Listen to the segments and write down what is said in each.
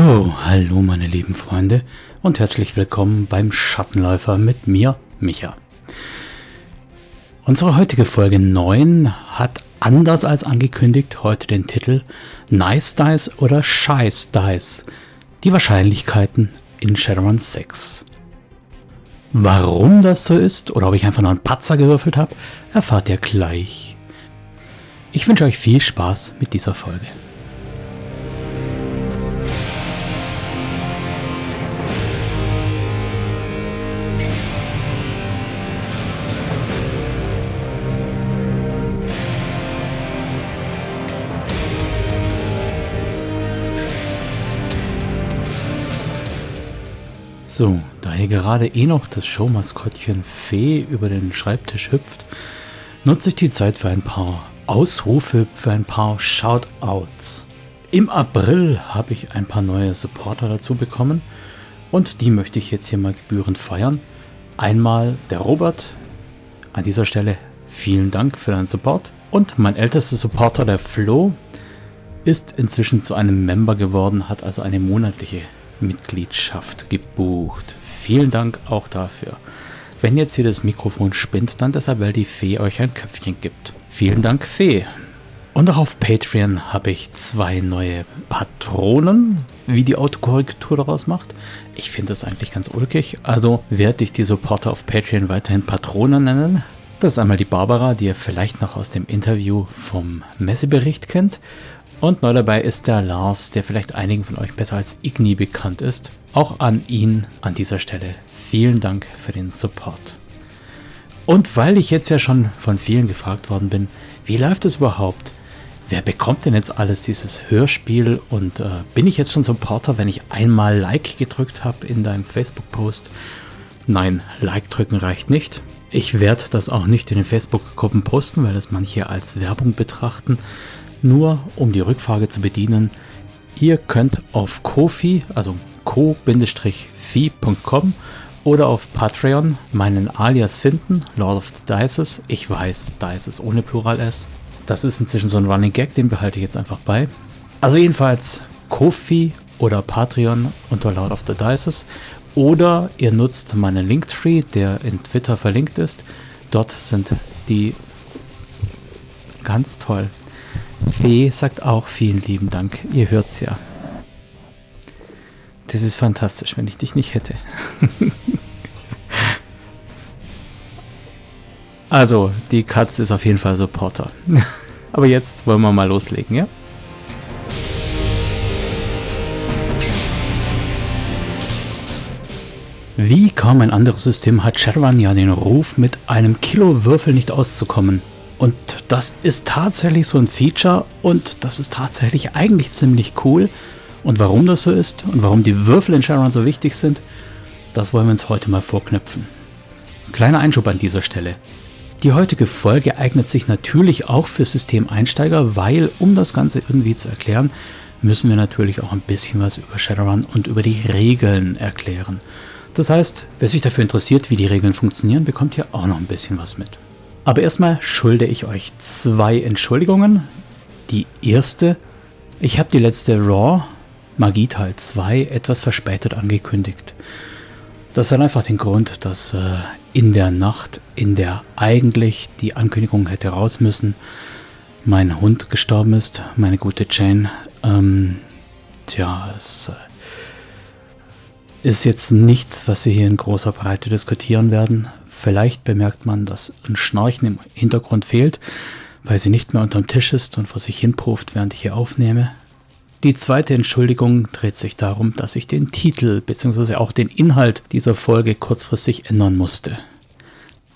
So, hallo meine lieben Freunde und herzlich willkommen beim Schattenläufer mit mir, Micha. Unsere heutige Folge 9 hat anders als angekündigt heute den Titel Nice Dice oder Scheiß Dice. Die Wahrscheinlichkeiten in Shadowrun 6. Warum das so ist oder ob ich einfach nur einen Patzer gewürfelt habe, erfahrt ihr gleich. Ich wünsche euch viel Spaß mit dieser Folge. So, da hier gerade eh noch das Showmaskottchen Fee über den Schreibtisch hüpft, nutze ich die Zeit für ein paar Ausrufe, für ein paar Shoutouts. Im April habe ich ein paar neue Supporter dazu bekommen und die möchte ich jetzt hier mal gebührend feiern. Einmal der Robert. An dieser Stelle vielen Dank für deinen Support. Und mein ältester Supporter, der Flo, ist inzwischen zu einem Member geworden, hat also eine monatliche Mitgliedschaft gebucht. Vielen Dank auch dafür. Wenn jetzt hier das Mikrofon spinnt, dann deshalb, weil die Fee euch ein Köpfchen gibt. Vielen Dank, Fee. Und auch auf Patreon habe ich zwei neue Patronen, wie die Autokorrektur daraus macht. Ich finde das eigentlich ganz ulkig. Also werde ich die Supporter auf Patreon weiterhin Patronen nennen. Das ist einmal die Barbara, die ihr vielleicht noch aus dem Interview vom Messebericht kennt. Und neu dabei ist der Lars, der vielleicht einigen von euch besser als Igni bekannt ist. Auch an ihn an dieser Stelle vielen Dank für den Support. Und weil ich jetzt ja schon von vielen gefragt worden bin, wie läuft es überhaupt? Wer bekommt denn jetzt alles dieses Hörspiel? Und äh, bin ich jetzt schon Supporter, wenn ich einmal Like gedrückt habe in deinem Facebook-Post? Nein, Like drücken reicht nicht. Ich werde das auch nicht in den Facebook-Gruppen posten, weil das manche als Werbung betrachten. Nur um die Rückfrage zu bedienen, ihr könnt auf Kofi, also co-fi.com oder auf Patreon meinen Alias finden, Lord of the Dices. Ich weiß, Dices ohne Plural S. Das ist inzwischen so ein Running Gag, den behalte ich jetzt einfach bei. Also jedenfalls Kofi oder Patreon unter Lord of the Dices. Oder ihr nutzt meinen Linktree, der in Twitter verlinkt ist. Dort sind die ganz toll. Fee sagt auch vielen lieben Dank. Ihr hört's ja. Das ist fantastisch, wenn ich dich nicht hätte. also, die Katze ist auf jeden Fall Supporter. Aber jetzt wollen wir mal loslegen, ja? Wie kaum ein anderes System hat Shadowrun ja den Ruf, mit einem Kilo Würfel nicht auszukommen. Und das ist tatsächlich so ein Feature und das ist tatsächlich eigentlich ziemlich cool. Und warum das so ist und warum die Würfel in Shadowrun so wichtig sind, das wollen wir uns heute mal vorknüpfen. Kleiner Einschub an dieser Stelle. Die heutige Folge eignet sich natürlich auch für Systemeinsteiger, weil, um das Ganze irgendwie zu erklären, müssen wir natürlich auch ein bisschen was über Shadowrun und über die Regeln erklären. Das heißt, wer sich dafür interessiert, wie die Regeln funktionieren, bekommt hier auch noch ein bisschen was mit. Aber erstmal schulde ich euch zwei Entschuldigungen. Die erste, ich habe die letzte Raw Magie Teil 2 etwas verspätet angekündigt. Das hat einfach den Grund, dass äh, in der Nacht, in der eigentlich die Ankündigung hätte raus müssen, mein Hund gestorben ist, meine gute Jane. Ähm, tja, es äh, ist jetzt nichts, was wir hier in großer Breite diskutieren werden. Vielleicht bemerkt man, dass ein Schnarchen im Hintergrund fehlt, weil sie nicht mehr unterm Tisch ist und vor sich hin pufft, während ich hier aufnehme. Die zweite Entschuldigung dreht sich darum, dass ich den Titel bzw. auch den Inhalt dieser Folge kurzfristig ändern musste.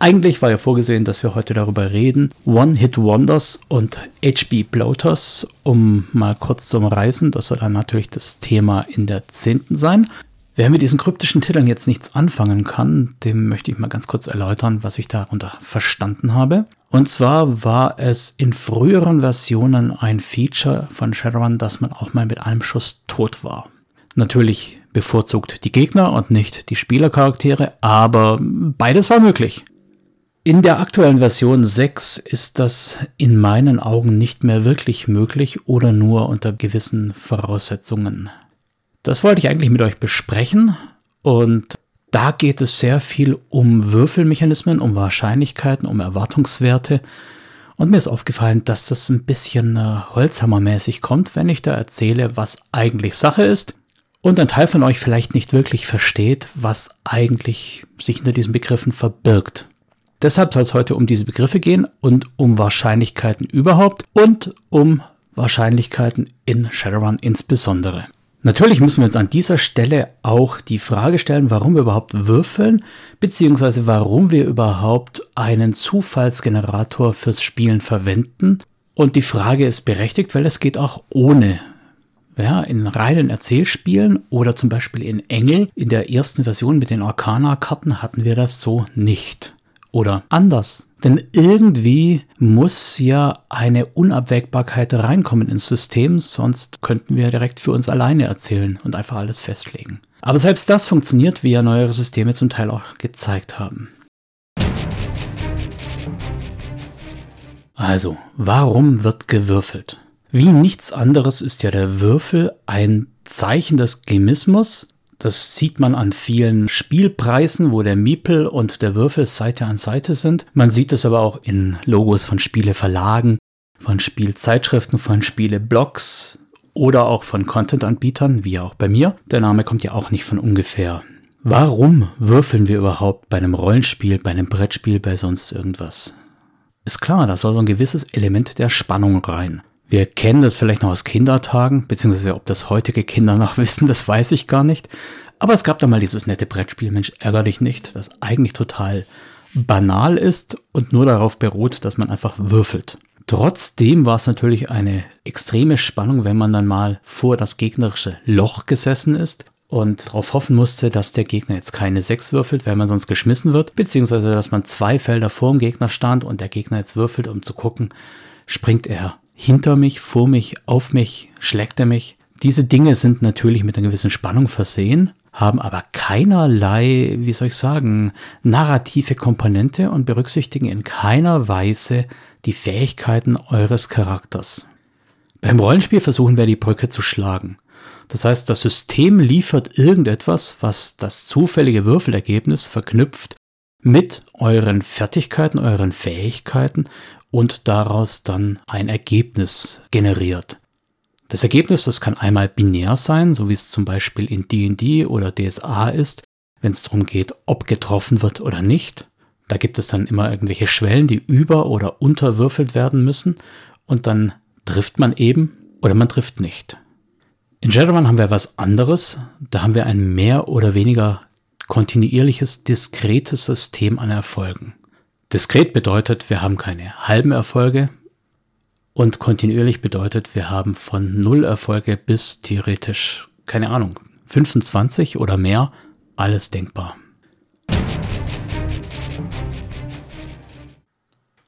Eigentlich war ja vorgesehen, dass wir heute darüber reden. One-Hit-Wonders und HB Bloaters, um mal kurz zu umreißen. Das soll dann natürlich das Thema in der zehnten sein. Wer mit diesen kryptischen Titeln jetzt nichts anfangen kann, dem möchte ich mal ganz kurz erläutern, was ich darunter verstanden habe. Und zwar war es in früheren Versionen ein Feature von Shadowrun, dass man auch mal mit einem Schuss tot war. Natürlich bevorzugt die Gegner und nicht die Spielercharaktere, aber beides war möglich. In der aktuellen Version 6 ist das in meinen Augen nicht mehr wirklich möglich oder nur unter gewissen Voraussetzungen Das wollte ich eigentlich mit euch besprechen und da geht es sehr viel um Würfelmechanismen, um Wahrscheinlichkeiten, um Erwartungswerte. Und mir ist aufgefallen, dass das ein bisschen äh, Holzhammermäßig kommt, wenn ich da erzähle, was eigentlich Sache ist. Und ein Teil von euch vielleicht nicht wirklich versteht, was eigentlich sich hinter diesen Begriffen verbirgt. Deshalb soll es heute um diese Begriffe gehen und um Wahrscheinlichkeiten überhaupt und um Wahrscheinlichkeiten in Shadowrun insbesondere. Natürlich müssen wir uns an dieser Stelle auch die Frage stellen, warum wir überhaupt würfeln, beziehungsweise warum wir überhaupt einen Zufallsgenerator fürs Spielen verwenden. Und die Frage ist berechtigt, weil es geht auch ohne. Ja, in reinen Erzählspielen oder zum Beispiel in Engel, in der ersten Version mit den Arcana-Karten hatten wir das so nicht. Oder anders. Denn irgendwie muss ja eine Unabwägbarkeit reinkommen ins System, sonst könnten wir direkt für uns alleine erzählen und einfach alles festlegen. Aber selbst das funktioniert, wie ja neuere Systeme zum Teil auch gezeigt haben. Also, warum wird gewürfelt? Wie nichts anderes ist ja der Würfel ein Zeichen des Gemismus, das sieht man an vielen Spielpreisen, wo der Miepel und der Würfel Seite an Seite sind. Man sieht es aber auch in Logos von Spieleverlagen, von Spielzeitschriften, von Spieleblogs oder auch von Content-Anbietern, wie auch bei mir. Der Name kommt ja auch nicht von ungefähr. Warum würfeln wir überhaupt bei einem Rollenspiel, bei einem Brettspiel, bei sonst irgendwas? Ist klar, da soll so ein gewisses Element der Spannung rein. Wir kennen das vielleicht noch aus Kindertagen, beziehungsweise ob das heutige Kinder noch wissen, das weiß ich gar nicht. Aber es gab da mal dieses nette Brettspiel, Mensch, ärger dich nicht, das eigentlich total banal ist und nur darauf beruht, dass man einfach würfelt. Trotzdem war es natürlich eine extreme Spannung, wenn man dann mal vor das gegnerische Loch gesessen ist und darauf hoffen musste, dass der Gegner jetzt keine 6 würfelt, weil man sonst geschmissen wird, beziehungsweise dass man zwei Felder vor dem Gegner stand und der Gegner jetzt würfelt, um zu gucken, springt er hinter mich, vor mich, auf mich, schlägt er mich. Diese Dinge sind natürlich mit einer gewissen Spannung versehen, haben aber keinerlei, wie soll ich sagen, narrative Komponente und berücksichtigen in keiner Weise die Fähigkeiten eures Charakters. Beim Rollenspiel versuchen wir die Brücke zu schlagen. Das heißt, das System liefert irgendetwas, was das zufällige Würfelergebnis verknüpft mit euren Fertigkeiten, euren Fähigkeiten und daraus dann ein Ergebnis generiert. Das Ergebnis, das kann einmal binär sein, so wie es zum Beispiel in D&D oder DSA ist, wenn es darum geht, ob getroffen wird oder nicht. Da gibt es dann immer irgendwelche Schwellen, die über- oder unterwürfelt werden müssen und dann trifft man eben oder man trifft nicht. In Shadowrun haben wir was anderes. Da haben wir ein mehr oder weniger kontinuierliches, diskretes System an Erfolgen. Diskret bedeutet, wir haben keine halben Erfolge und kontinuierlich bedeutet, wir haben von null Erfolge bis theoretisch, keine Ahnung, 25 oder mehr, alles denkbar.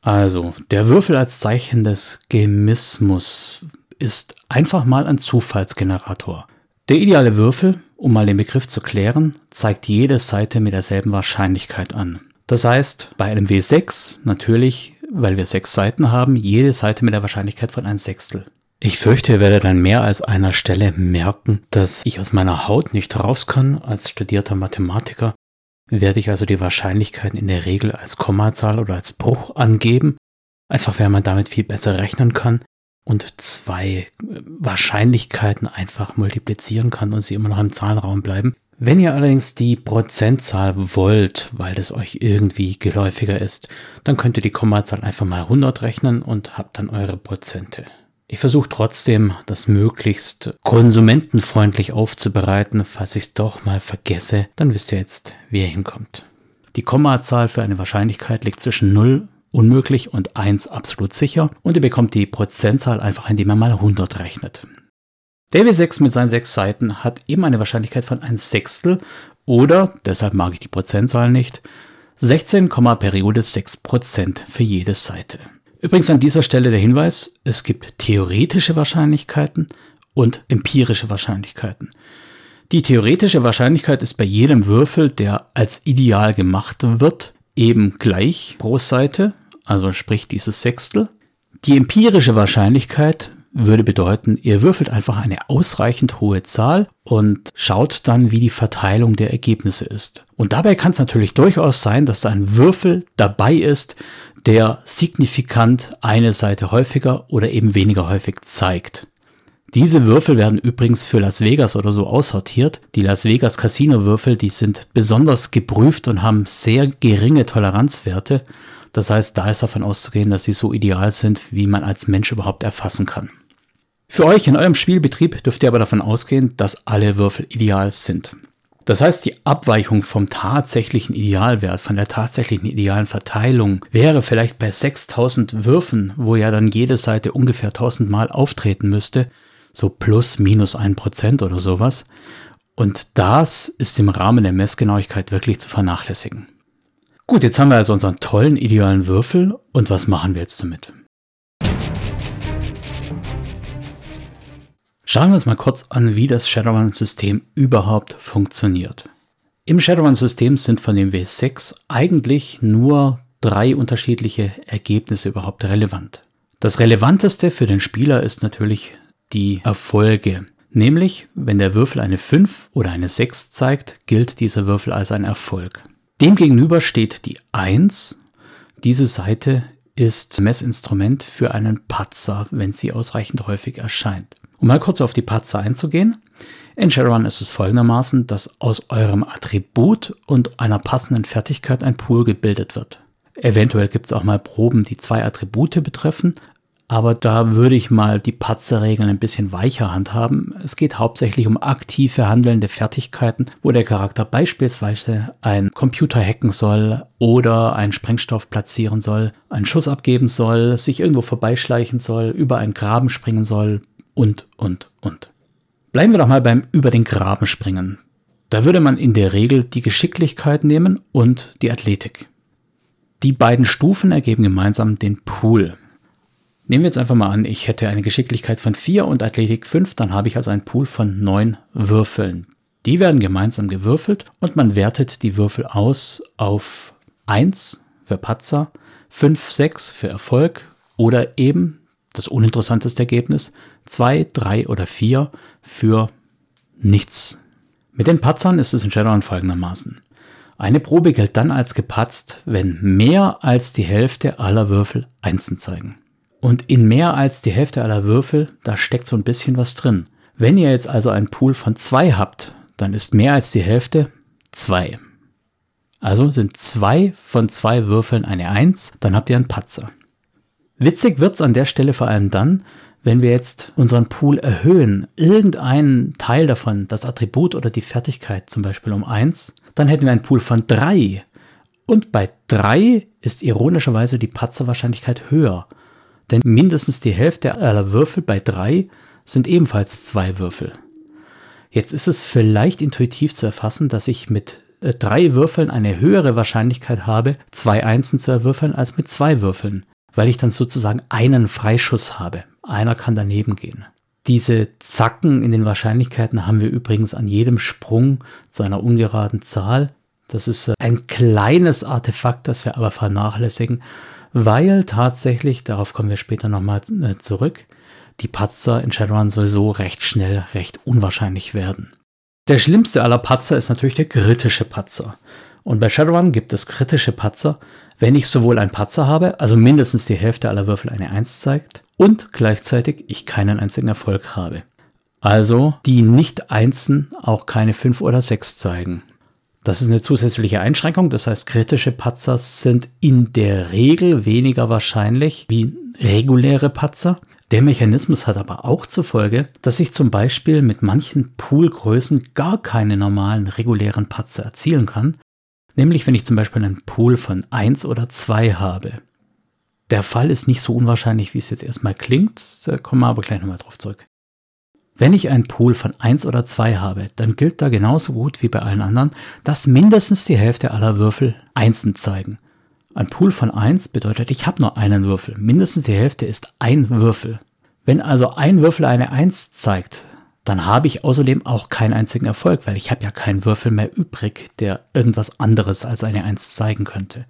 Also, der Würfel als Zeichen des Gemismus ist einfach mal ein Zufallsgenerator. Der ideale Würfel, um mal den Begriff zu klären, zeigt jede Seite mit derselben Wahrscheinlichkeit an. Das heißt, bei einem W6 natürlich, weil wir sechs Seiten haben, jede Seite mit der Wahrscheinlichkeit von ein Sechstel. Ich fürchte, ihr werdet an mehr als einer Stelle merken, dass ich aus meiner Haut nicht raus kann. Als studierter Mathematiker werde ich also die Wahrscheinlichkeiten in der Regel als Kommazahl oder als Bruch angeben. Einfach weil man damit viel besser rechnen kann und zwei Wahrscheinlichkeiten einfach multiplizieren kann und sie immer noch im Zahlenraum bleiben. Wenn ihr allerdings die Prozentzahl wollt, weil das euch irgendwie geläufiger ist, dann könnt ihr die Kommazahl einfach mal 100 rechnen und habt dann eure Prozente. Ich versuche trotzdem, das möglichst konsumentenfreundlich aufzubereiten. Falls ich es doch mal vergesse, dann wisst ihr jetzt, wie ihr hinkommt. Die Kommazahl für eine Wahrscheinlichkeit liegt zwischen 0 unmöglich und 1 absolut sicher und ihr bekommt die Prozentzahl einfach, indem ihr mal 100 rechnet. Der W6 mit seinen sechs Seiten hat eben eine Wahrscheinlichkeit von ein Sechstel oder, deshalb mag ich die Prozentzahl nicht, 16, Periode 6% für jede Seite. Übrigens an dieser Stelle der Hinweis, es gibt theoretische Wahrscheinlichkeiten und empirische Wahrscheinlichkeiten. Die theoretische Wahrscheinlichkeit ist bei jedem Würfel, der als ideal gemacht wird, eben gleich pro Seite, also sprich dieses Sechstel. Die empirische Wahrscheinlichkeit würde bedeuten, ihr würfelt einfach eine ausreichend hohe Zahl und schaut dann, wie die Verteilung der Ergebnisse ist. Und dabei kann es natürlich durchaus sein, dass da ein Würfel dabei ist, der signifikant eine Seite häufiger oder eben weniger häufig zeigt. Diese Würfel werden übrigens für Las Vegas oder so aussortiert. Die Las Vegas Casino-Würfel, die sind besonders geprüft und haben sehr geringe Toleranzwerte. Das heißt, da ist davon auszugehen, dass sie so ideal sind, wie man als Mensch überhaupt erfassen kann. Für euch in eurem Spielbetrieb dürft ihr aber davon ausgehen, dass alle Würfel ideal sind. Das heißt, die Abweichung vom tatsächlichen Idealwert, von der tatsächlichen idealen Verteilung wäre vielleicht bei 6000 Würfen, wo ja dann jede Seite ungefähr 1000 Mal auftreten müsste, so plus minus ein Prozent oder sowas. Und das ist im Rahmen der Messgenauigkeit wirklich zu vernachlässigen. Gut, jetzt haben wir also unseren tollen idealen Würfel und was machen wir jetzt damit? Schauen wir uns mal kurz an, wie das Shadowrun-System überhaupt funktioniert. Im Shadowrun-System sind von dem W6 eigentlich nur drei unterschiedliche Ergebnisse überhaupt relevant. Das relevanteste für den Spieler ist natürlich die Erfolge. Nämlich, wenn der Würfel eine 5 oder eine 6 zeigt, gilt dieser Würfel als ein Erfolg. Demgegenüber steht die 1. Diese Seite ist Messinstrument für einen Patzer, wenn sie ausreichend häufig erscheint. Um mal kurz auf die Patzer einzugehen. In Shadowrun ist es folgendermaßen, dass aus eurem Attribut und einer passenden Fertigkeit ein Pool gebildet wird. Eventuell gibt es auch mal Proben, die zwei Attribute betreffen, aber da würde ich mal die Patzer-Regeln ein bisschen weicher handhaben. Es geht hauptsächlich um aktive handelnde Fertigkeiten, wo der Charakter beispielsweise einen Computer hacken soll oder einen Sprengstoff platzieren soll, einen Schuss abgeben soll, sich irgendwo vorbeischleichen soll, über einen Graben springen soll und, und, und. Bleiben wir doch mal beim über den Graben springen. Da würde man in der Regel die Geschicklichkeit nehmen und die Athletik. Die beiden Stufen ergeben gemeinsam den Pool. Nehmen wir jetzt einfach mal an, ich hätte eine Geschicklichkeit von 4 und Athletik 5, dann habe ich also einen Pool von 9 Würfeln. Die werden gemeinsam gewürfelt und man wertet die Würfel aus auf 1 für Patzer, 5, 6 für Erfolg oder eben das uninteressanteste Ergebnis 2, 3 oder 4 für nichts. Mit den Patzern ist es in Shadowrun folgendermaßen. Eine Probe gilt dann als gepatzt, wenn mehr als die Hälfte aller Würfel Einsen zeigen. Und in mehr als die Hälfte aller Würfel, da steckt so ein bisschen was drin. Wenn ihr jetzt also einen Pool von zwei habt, dann ist mehr als die Hälfte zwei. Also sind zwei von zwei Würfeln eine Eins, dann habt ihr einen Patzer. Witzig wird's an der Stelle vor allem dann, wenn wir jetzt unseren Pool erhöhen, irgendeinen Teil davon, das Attribut oder die Fertigkeit zum Beispiel um eins, dann hätten wir einen Pool von drei. Und bei drei ist ironischerweise die Patzerwahrscheinlichkeit höher. Denn mindestens die Hälfte aller Würfel bei drei sind ebenfalls zwei Würfel. Jetzt ist es vielleicht intuitiv zu erfassen, dass ich mit äh, drei Würfeln eine höhere Wahrscheinlichkeit habe, zwei Einsen zu erwürfeln, als mit zwei Würfeln, weil ich dann sozusagen einen Freischuss habe. Einer kann daneben gehen. Diese Zacken in den Wahrscheinlichkeiten haben wir übrigens an jedem Sprung zu einer ungeraden Zahl. Das ist äh, ein kleines Artefakt, das wir aber vernachlässigen weil tatsächlich, darauf kommen wir später nochmal äh, zurück, die Patzer in Shadowrun sowieso recht schnell recht unwahrscheinlich werden. Der schlimmste aller Patzer ist natürlich der kritische Patzer. Und bei Shadowrun gibt es kritische Patzer, wenn ich sowohl einen Patzer habe, also mindestens die Hälfte aller Würfel eine 1 zeigt, und gleichzeitig ich keinen einzigen Erfolg habe. Also die Nicht-Einsen auch keine 5 oder 6 zeigen. Das ist eine zusätzliche Einschränkung. Das heißt, kritische Patzer sind in der Regel weniger wahrscheinlich wie reguläre Patzer. Der Mechanismus hat aber auch zur Folge, dass ich zum Beispiel mit manchen Poolgrößen gar keine normalen regulären Patzer erzielen kann. Nämlich wenn ich zum Beispiel einen Pool von 1 oder 2 habe. Der Fall ist nicht so unwahrscheinlich, wie es jetzt erstmal klingt. Da kommen wir aber gleich nochmal drauf zurück. Wenn ich einen Pool von 1 oder 2 habe, dann gilt da genauso gut wie bei allen anderen, dass mindestens die Hälfte aller Würfel Einsen zeigen. Ein Pool von 1 bedeutet, ich habe nur einen Würfel. Mindestens die Hälfte ist ein Würfel. Wenn also ein Würfel eine 1 zeigt, dann habe ich außerdem auch keinen einzigen Erfolg, weil ich habe ja keinen Würfel mehr übrig, der irgendwas anderes als eine 1 zeigen könnte.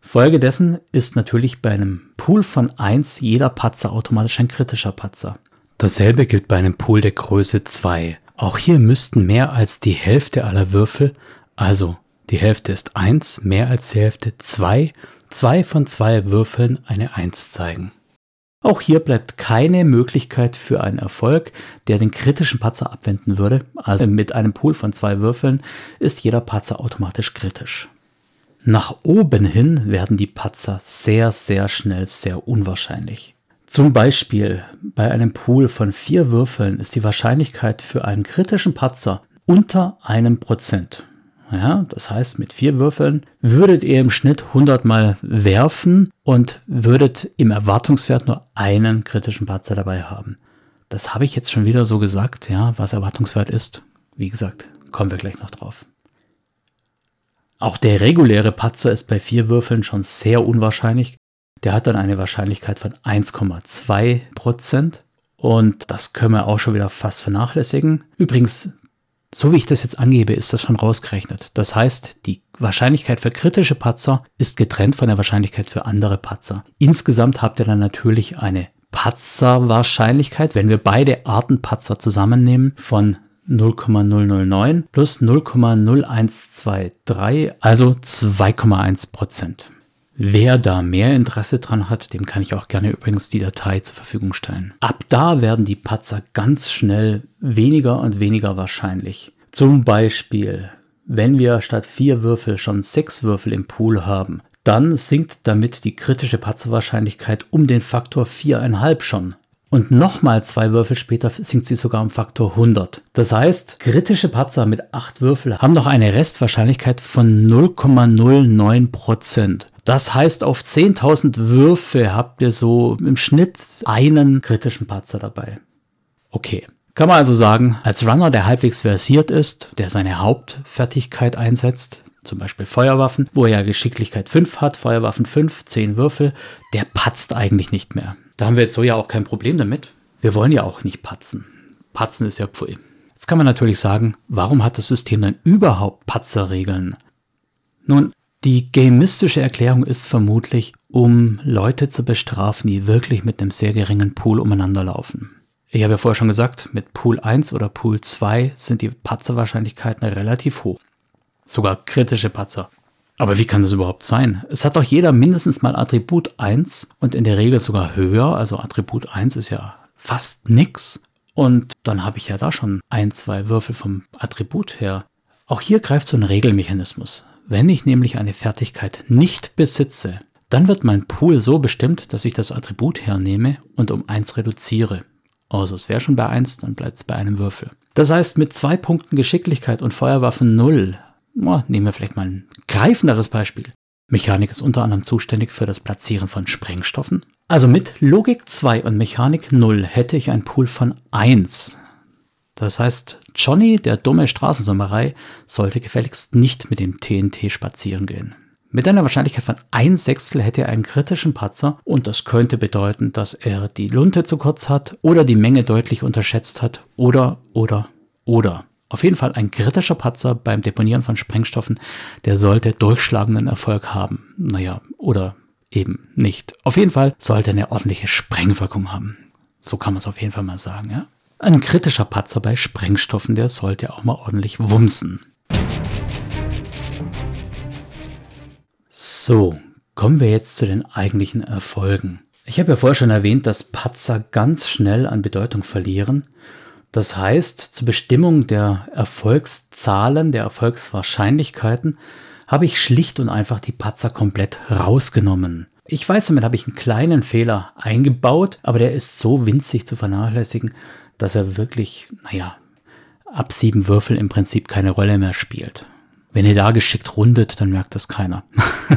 Folge dessen ist natürlich bei einem Pool von 1 jeder Patzer automatisch ein kritischer Patzer. Dasselbe gilt bei einem Pool der Größe 2. Auch hier müssten mehr als die Hälfte aller Würfel, also die Hälfte ist 1, mehr als die Hälfte 2, zwei von zwei Würfeln eine 1 zeigen. Auch hier bleibt keine Möglichkeit für einen Erfolg, der den kritischen Patzer abwenden würde. Also mit einem Pool von zwei Würfeln ist jeder Patzer automatisch kritisch. Nach oben hin werden die Patzer sehr, sehr schnell sehr unwahrscheinlich. Zum Beispiel bei einem Pool von vier Würfeln ist die Wahrscheinlichkeit für einen kritischen Patzer unter einem Prozent. Ja, das heißt, mit vier Würfeln würdet ihr im Schnitt 100 Mal werfen und würdet im Erwartungswert nur einen kritischen Patzer dabei haben. Das habe ich jetzt schon wieder so gesagt, ja, was Erwartungswert ist. Wie gesagt, kommen wir gleich noch drauf. Auch der reguläre Patzer ist bei vier Würfeln schon sehr unwahrscheinlich. Der hat dann eine Wahrscheinlichkeit von 1,2 Prozent. Und das können wir auch schon wieder fast vernachlässigen. Übrigens, so wie ich das jetzt angebe, ist das schon rausgerechnet. Das heißt, die Wahrscheinlichkeit für kritische Patzer ist getrennt von der Wahrscheinlichkeit für andere Patzer. Insgesamt habt ihr dann natürlich eine Patzerwahrscheinlichkeit, wenn wir beide Arten Patzer zusammennehmen, von 0,009 plus 0,0123, also 2,1 Prozent. Wer da mehr Interesse dran hat, dem kann ich auch gerne übrigens die Datei zur Verfügung stellen. Ab da werden die Patzer ganz schnell weniger und weniger wahrscheinlich. Zum Beispiel, wenn wir statt vier Würfel schon sechs Würfel im Pool haben, dann sinkt damit die kritische Patzerwahrscheinlichkeit um den Faktor 4,5 schon. Und nochmal zwei Würfel später sinkt sie sogar um Faktor 100. Das heißt, kritische Patzer mit acht Würfel haben noch eine Restwahrscheinlichkeit von 0,09%. Das heißt, auf 10.000 Würfe habt ihr so im Schnitt einen kritischen Patzer dabei. Okay. Kann man also sagen, als Runner, der halbwegs versiert ist, der seine Hauptfertigkeit einsetzt, zum Beispiel Feuerwaffen, wo er ja Geschicklichkeit 5 hat, Feuerwaffen 5, 10 Würfel, der patzt eigentlich nicht mehr. Da haben wir jetzt so ja auch kein Problem damit. Wir wollen ja auch nicht patzen. Patzen ist ja Pfui. Jetzt kann man natürlich sagen, warum hat das System dann überhaupt Patzerregeln? Nun, die gamistische Erklärung ist vermutlich, um Leute zu bestrafen, die wirklich mit einem sehr geringen Pool umeinander laufen. Ich habe ja vorher schon gesagt, mit Pool 1 oder Pool 2 sind die Patzerwahrscheinlichkeiten relativ hoch. Sogar kritische Patzer. Aber wie kann das überhaupt sein? Es hat doch jeder mindestens mal Attribut 1 und in der Regel sogar höher. Also Attribut 1 ist ja fast nix. Und dann habe ich ja da schon ein, zwei Würfel vom Attribut her. Auch hier greift so ein Regelmechanismus. Wenn ich nämlich eine Fertigkeit nicht besitze, dann wird mein Pool so bestimmt, dass ich das Attribut hernehme und um 1 reduziere. Also es wäre schon bei 1, dann bleibt es bei einem Würfel. Das heißt, mit zwei Punkten Geschicklichkeit und Feuerwaffen 0 Oh, nehmen wir vielleicht mal ein greifenderes Beispiel. Mechanik ist unter anderem zuständig für das Platzieren von Sprengstoffen. Also mit Logik 2 und Mechanik 0 hätte ich ein Pool von 1. Das heißt, Johnny, der dumme Straßensommerei, sollte gefälligst nicht mit dem TNT spazieren gehen. Mit einer Wahrscheinlichkeit von 1 Sechstel hätte er einen kritischen Patzer und das könnte bedeuten, dass er die Lunte zu kurz hat oder die Menge deutlich unterschätzt hat oder, oder, oder. Auf jeden Fall ein kritischer Patzer beim Deponieren von Sprengstoffen, der sollte durchschlagenden Erfolg haben. Naja, oder eben nicht. Auf jeden Fall sollte er eine ordentliche Sprengwirkung haben. So kann man es auf jeden Fall mal sagen, ja. Ein kritischer Patzer bei Sprengstoffen, der sollte auch mal ordentlich wumsen. So, kommen wir jetzt zu den eigentlichen Erfolgen. Ich habe ja vorher schon erwähnt, dass Patzer ganz schnell an Bedeutung verlieren das heißt, zur Bestimmung der Erfolgszahlen, der Erfolgswahrscheinlichkeiten, habe ich schlicht und einfach die Patzer komplett rausgenommen. Ich weiß, damit habe ich einen kleinen Fehler eingebaut, aber der ist so winzig zu vernachlässigen, dass er wirklich, naja, ab sieben Würfel im Prinzip keine Rolle mehr spielt. Wenn ihr da geschickt rundet, dann merkt das keiner.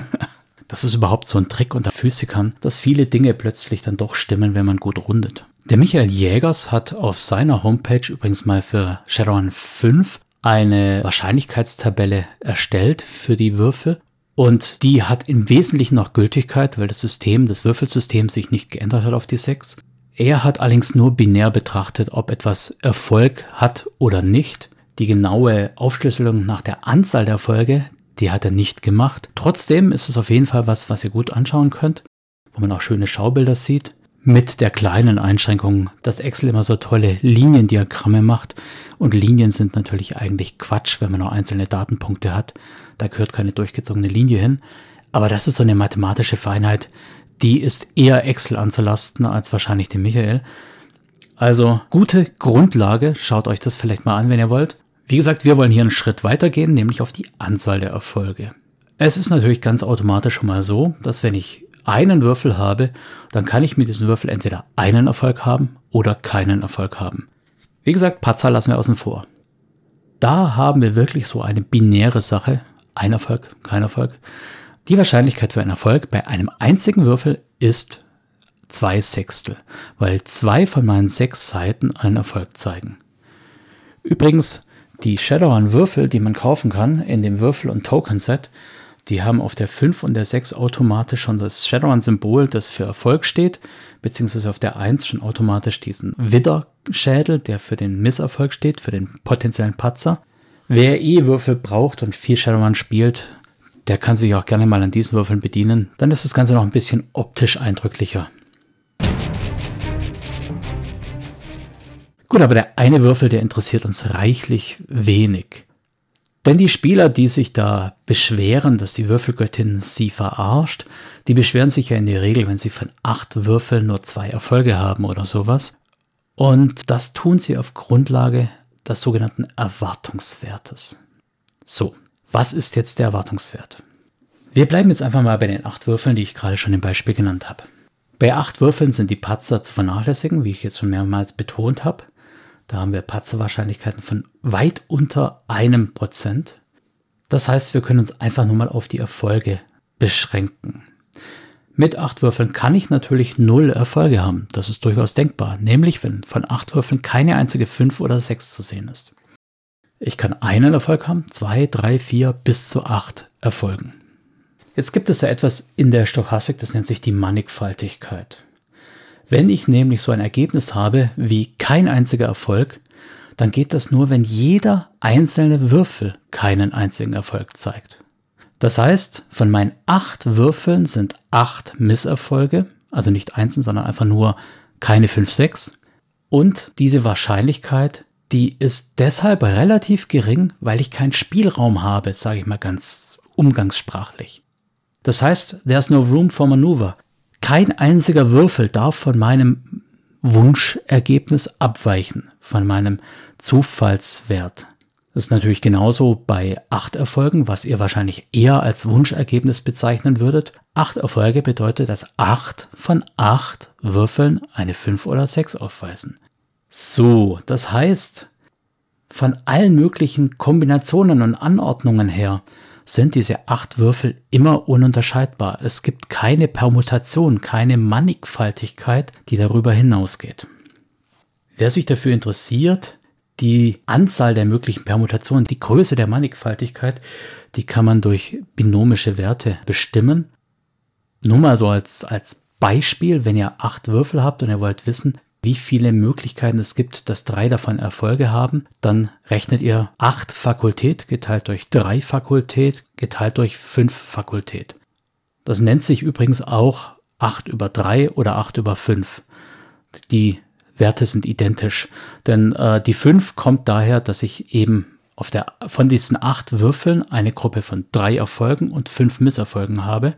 das ist überhaupt so ein Trick unter Physikern, dass viele Dinge plötzlich dann doch stimmen, wenn man gut rundet. Der Michael Jägers hat auf seiner Homepage übrigens mal für Shadowrun 5 eine Wahrscheinlichkeitstabelle erstellt für die Würfel. Und die hat im Wesentlichen noch Gültigkeit, weil das System, das Würfelsystem sich nicht geändert hat auf die 6. Er hat allerdings nur binär betrachtet, ob etwas Erfolg hat oder nicht. Die genaue Aufschlüsselung nach der Anzahl der Erfolge, Die hat er nicht gemacht. Trotzdem ist es auf jeden Fall was, was ihr gut anschauen könnt, wo man auch schöne Schaubilder sieht. Mit der kleinen Einschränkung, dass Excel immer so tolle Liniendiagramme macht. Und Linien sind natürlich eigentlich Quatsch, wenn man nur einzelne Datenpunkte hat. Da gehört keine durchgezogene Linie hin. Aber das ist so eine mathematische Feinheit, die ist eher Excel anzulasten als wahrscheinlich dem Michael. Also gute Grundlage, schaut euch das vielleicht mal an, wenn ihr wollt. Wie gesagt, wir wollen hier einen Schritt weitergehen, nämlich auf die Anzahl der Erfolge. Es ist natürlich ganz automatisch schon mal so, dass wenn ich einen Würfel habe, dann kann ich mit diesem Würfel entweder einen Erfolg haben oder keinen Erfolg haben. Wie gesagt, Patzer lassen wir außen vor. Da haben wir wirklich so eine binäre Sache. Ein Erfolg, kein Erfolg. Die Wahrscheinlichkeit für einen Erfolg bei einem einzigen Würfel ist zwei Sechstel, weil zwei von meinen sechs Seiten einen Erfolg zeigen. Übrigens, die Shadowrun-Würfel, die man kaufen kann in dem Würfel- und Token-Set, die haben auf der 5 und der 6 automatisch schon das Shadowrun-Symbol, das für Erfolg steht, beziehungsweise auf der 1 schon automatisch diesen Widder-Schädel, der für den Misserfolg steht, für den potenziellen Patzer. Wer eh Würfel braucht und viel Shadowrun spielt, der kann sich auch gerne mal an diesen Würfeln bedienen. Dann ist das Ganze noch ein bisschen optisch eindrücklicher. Gut, aber der eine Würfel, der interessiert uns reichlich wenig. Denn die Spieler, die sich da beschweren, dass die Würfelgöttin sie verarscht, die beschweren sich ja in der Regel, wenn sie von acht Würfeln nur zwei Erfolge haben oder sowas. Und das tun sie auf Grundlage des sogenannten Erwartungswertes. So, was ist jetzt der Erwartungswert? Wir bleiben jetzt einfach mal bei den acht Würfeln, die ich gerade schon im Beispiel genannt habe. Bei acht Würfeln sind die Patzer zu vernachlässigen, wie ich jetzt schon mehrmals betont habe. Da haben wir Patzerwahrscheinlichkeiten von weit unter einem Prozent. Das heißt, wir können uns einfach nur mal auf die Erfolge beschränken. Mit acht Würfeln kann ich natürlich null Erfolge haben. Das ist durchaus denkbar. Nämlich, wenn von acht Würfeln keine einzige fünf oder sechs zu sehen ist. Ich kann einen Erfolg haben, zwei, drei, vier bis zu acht Erfolgen. Jetzt gibt es ja etwas in der Stochastik, das nennt sich die Mannigfaltigkeit. Wenn ich nämlich so ein Ergebnis habe wie kein einziger Erfolg, dann geht das nur, wenn jeder einzelne Würfel keinen einzigen Erfolg zeigt. Das heißt, von meinen acht Würfeln sind acht Misserfolge, also nicht einzeln, sondern einfach nur keine fünf, sechs. Und diese Wahrscheinlichkeit, die ist deshalb relativ gering, weil ich keinen Spielraum habe, sage ich mal ganz umgangssprachlich. Das heißt, there's no room for maneuver. Kein einziger Würfel darf von meinem Wunschergebnis abweichen, von meinem Zufallswert. Das ist natürlich genauso bei acht Erfolgen, was ihr wahrscheinlich eher als Wunschergebnis bezeichnen würdet. Acht Erfolge bedeutet, dass acht von acht Würfeln eine fünf oder sechs aufweisen. So, das heißt, von allen möglichen Kombinationen und Anordnungen her sind diese acht Würfel immer ununterscheidbar. Es gibt keine Permutation, keine Mannigfaltigkeit, die darüber hinausgeht. Wer sich dafür interessiert, die Anzahl der möglichen Permutationen, die Größe der Mannigfaltigkeit, die kann man durch binomische Werte bestimmen. Nur mal so als, als Beispiel, wenn ihr acht Würfel habt und ihr wollt wissen, wie viele Möglichkeiten es gibt, dass drei davon Erfolge haben, dann rechnet ihr acht Fakultät geteilt durch drei Fakultät geteilt durch fünf Fakultät. Das nennt sich übrigens auch acht über drei oder acht über fünf. Die Werte sind identisch, denn äh, die fünf kommt daher, dass ich eben auf der, von diesen acht Würfeln eine Gruppe von drei Erfolgen und fünf Misserfolgen habe.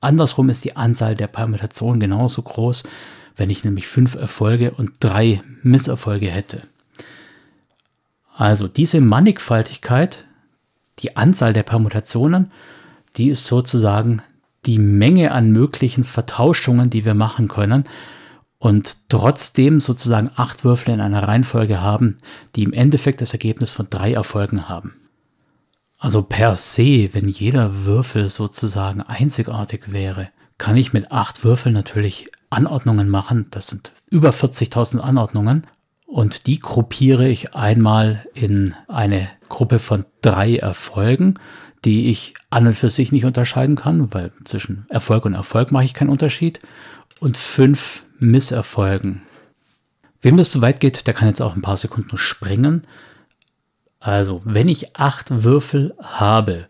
Andersrum ist die Anzahl der Permutationen genauso groß wenn ich nämlich fünf Erfolge und drei Misserfolge hätte. Also diese Mannigfaltigkeit, die Anzahl der Permutationen, die ist sozusagen die Menge an möglichen Vertauschungen, die wir machen können und trotzdem sozusagen acht Würfel in einer Reihenfolge haben, die im Endeffekt das Ergebnis von drei Erfolgen haben. Also per se, wenn jeder Würfel sozusagen einzigartig wäre, kann ich mit acht Würfeln natürlich Anordnungen machen. Das sind über 40.000 Anordnungen. Und die gruppiere ich einmal in eine Gruppe von drei Erfolgen, die ich an und für sich nicht unterscheiden kann, weil zwischen Erfolg und Erfolg mache ich keinen Unterschied. Und fünf Misserfolgen. Wem das zu weit geht, der kann jetzt auch ein paar Sekunden springen. Also, wenn ich acht Würfel habe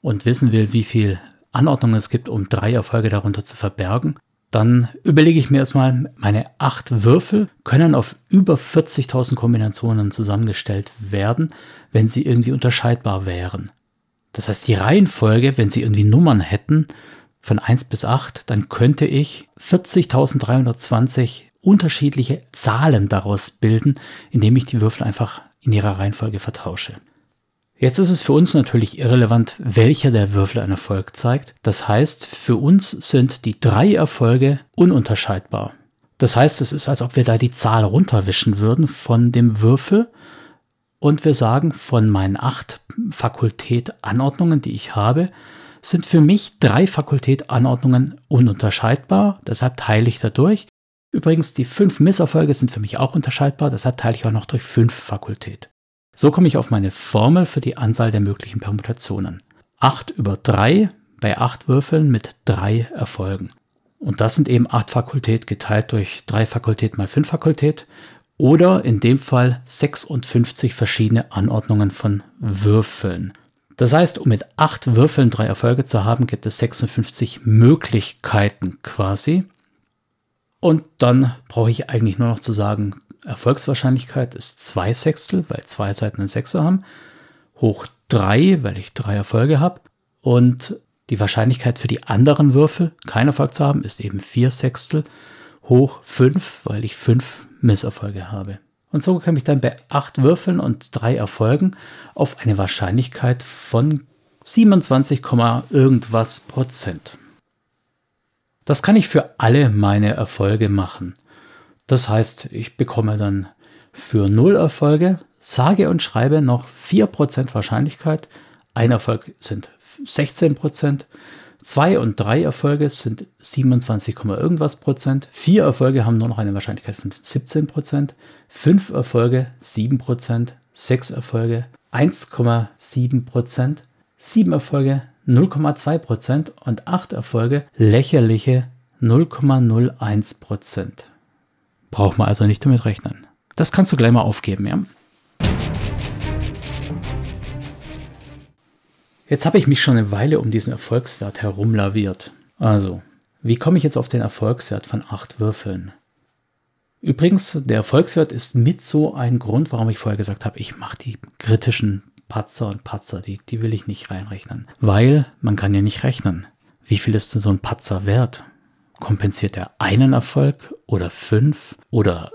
und wissen will, wie viel Anordnung es gibt, um drei Erfolge darunter zu verbergen, dann überlege ich mir erstmal, meine acht Würfel können auf über 40.000 Kombinationen zusammengestellt werden, wenn sie irgendwie unterscheidbar wären. Das heißt, die Reihenfolge, wenn sie irgendwie Nummern hätten, von 1 bis 8, dann könnte ich 40.320 unterschiedliche Zahlen daraus bilden, indem ich die Würfel einfach in ihrer Reihenfolge vertausche. Jetzt ist es für uns natürlich irrelevant, welcher der Würfel ein Erfolg zeigt. Das heißt, für uns sind die drei Erfolge ununterscheidbar. Das heißt, es ist, als ob wir da die Zahl runterwischen würden von dem Würfel und wir sagen, von meinen acht Fakultät-Anordnungen, die ich habe, sind für mich drei Fakultät-Anordnungen ununterscheidbar. Deshalb teile ich dadurch. Übrigens, die fünf Misserfolge sind für mich auch unterscheidbar. Deshalb teile ich auch noch durch fünf Fakultät. So komme ich auf meine Formel für die Anzahl der möglichen Permutationen. 8 über 3 bei 8 Würfeln mit 3 Erfolgen. Und das sind eben 8 Fakultät geteilt durch 3 Fakultät mal 5 Fakultät oder in dem Fall 56 verschiedene Anordnungen von Würfeln. Das heißt, um mit 8 Würfeln 3 Erfolge zu haben, gibt es 56 Möglichkeiten quasi. Und dann brauche ich eigentlich nur noch zu sagen, Erfolgswahrscheinlichkeit ist 2 Sechstel, weil zwei Seiten einen Sechser haben, hoch 3, weil ich drei Erfolge habe. Und die Wahrscheinlichkeit für die anderen Würfel, keinen Erfolg zu haben, ist eben 4 Sechstel, hoch 5, weil ich 5 Misserfolge habe. Und so komme ich dann bei 8 Würfeln und 3 Erfolgen auf eine Wahrscheinlichkeit von 27, irgendwas Prozent. Das kann ich für alle meine Erfolge machen. Das heißt, ich bekomme dann für 0 Erfolge, sage und schreibe noch 4% Wahrscheinlichkeit. Ein Erfolg sind 16%. Zwei und drei Erfolge sind 27, irgendwas Prozent. Vier Erfolge haben nur noch eine Wahrscheinlichkeit von 17 Prozent. Fünf Erfolge 7 Prozent. Sechs Erfolge 1,7 Prozent. Sieben Erfolge 0,2 Prozent und acht Erfolge lächerliche 0,01 Prozent. Braucht man also nicht damit rechnen. Das kannst du gleich mal aufgeben, ja? Jetzt habe ich mich schon eine Weile um diesen Erfolgswert herumlaviert. Also, wie komme ich jetzt auf den Erfolgswert von 8 Würfeln? Übrigens, der Erfolgswert ist mit so ein Grund, warum ich vorher gesagt habe, ich mache die kritischen Patzer und Patzer, die, die will ich nicht reinrechnen. Weil man kann ja nicht rechnen. Wie viel ist denn so ein Patzer wert? Kompensiert er einen Erfolg oder fünf oder